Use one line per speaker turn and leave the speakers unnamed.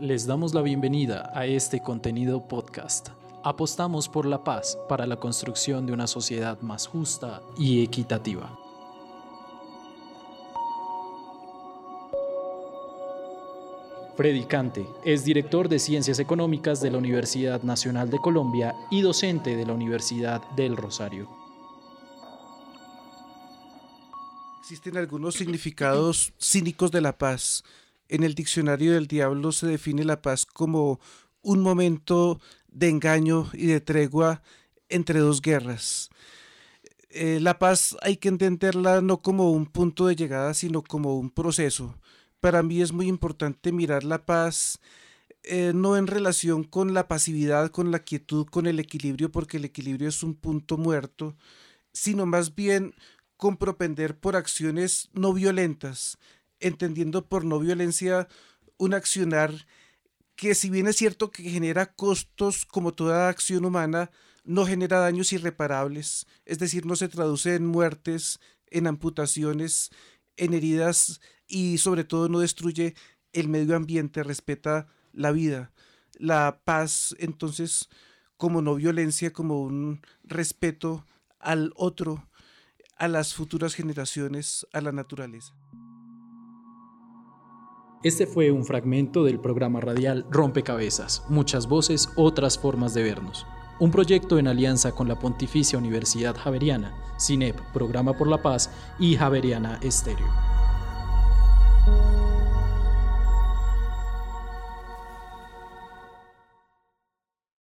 Les damos la bienvenida a este contenido podcast. Apostamos por la paz para la construcción de una sociedad más justa y equitativa. Freddy Cante es director de Ciencias Económicas de la Universidad Nacional de Colombia y docente de la Universidad del Rosario.
Existen algunos significados cínicos de la paz. En el diccionario del diablo se define la paz como un momento de engaño y de tregua entre dos guerras. Eh, la paz hay que entenderla no como un punto de llegada, sino como un proceso para mí es muy importante mirar la paz eh, no en relación con la pasividad, con la quietud, con el equilibrio, porque el equilibrio es un punto muerto, sino más bien con propender por acciones no violentas, entendiendo por no violencia un accionar que si bien es cierto que genera costos como toda acción humana, no genera daños irreparables, es decir, no se traduce en muertes, en amputaciones, en heridas y sobre todo no destruye el medio ambiente, respeta la vida, la paz, entonces como no violencia, como un respeto al otro, a las futuras generaciones, a la naturaleza.
Este fue un fragmento del programa radial Rompecabezas, muchas voces, otras formas de vernos. Un proyecto en alianza con la Pontificia Universidad Javeriana, CINEP, Programa por la Paz y Javeriana Estéreo.